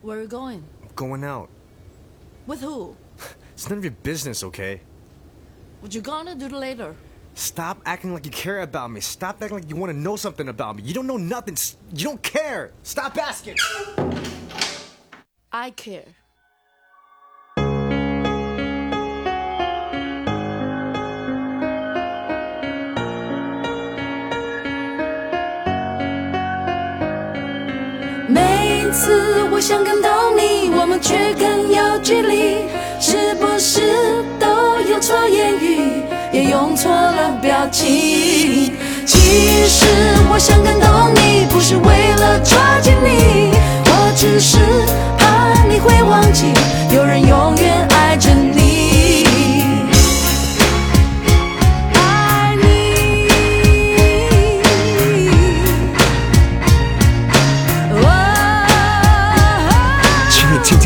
Where are you going? Going out. With who? It's none of your business, okay? What you gonna do later? Stop acting like you care about me. Stop acting like you want to know something about me. You don't know nothing. You don't care. Stop asking. I care. 次我想感动你，我们却更有距离，是不是都用错言语，也用错了表情？其实我想 Gente.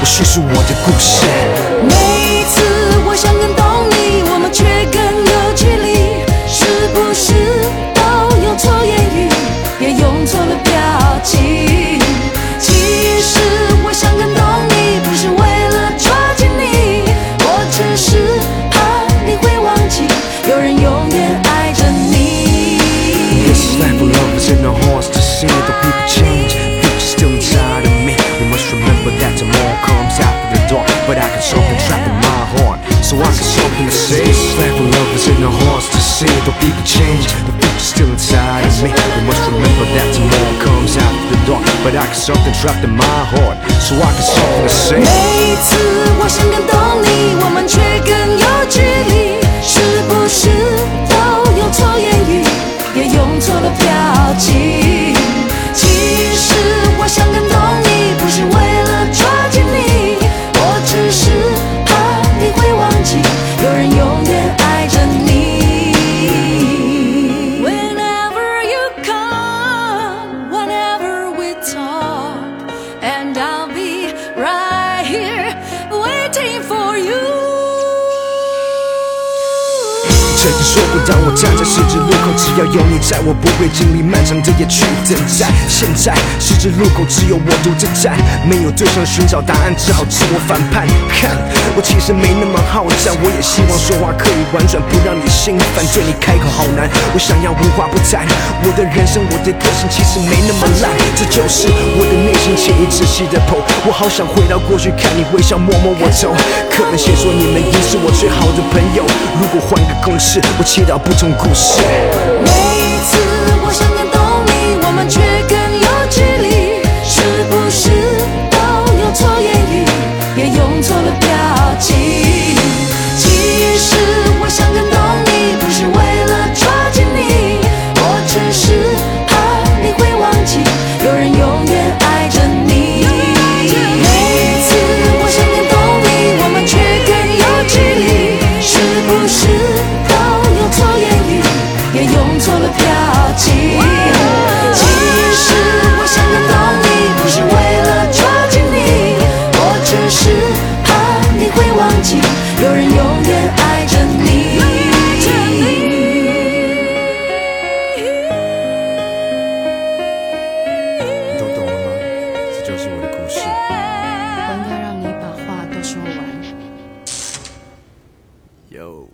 我叙述我的故事。每一次 so I got something to say. This life of love is in our hearts to see the people change. The people still inside of me. We must remember that tomorrow comes after the dark. But I got something trapped in my heart, so I got something to say. 每一次我想感动你，我们却更有距离， 曾经说过，当我站在十字路口，只要有你在，我不会经历漫长的夜去等待。现在十字路口只有我独自站，没有对象寻找答案，只好自我反叛。看，其实没那么好战，我也希望说话可以婉转，不让你心烦。对你开口好难，我想要无话不谈。我的人生，我的个性其实没那么烂，这就是我的内心，请你仔细的剖。我好想回到过去，看你微笑，摸摸我头。课本写说你们已是我最好的朋友，如果换个公式，我祈祷不同故事。每一次我想感动你，我们却 Yo。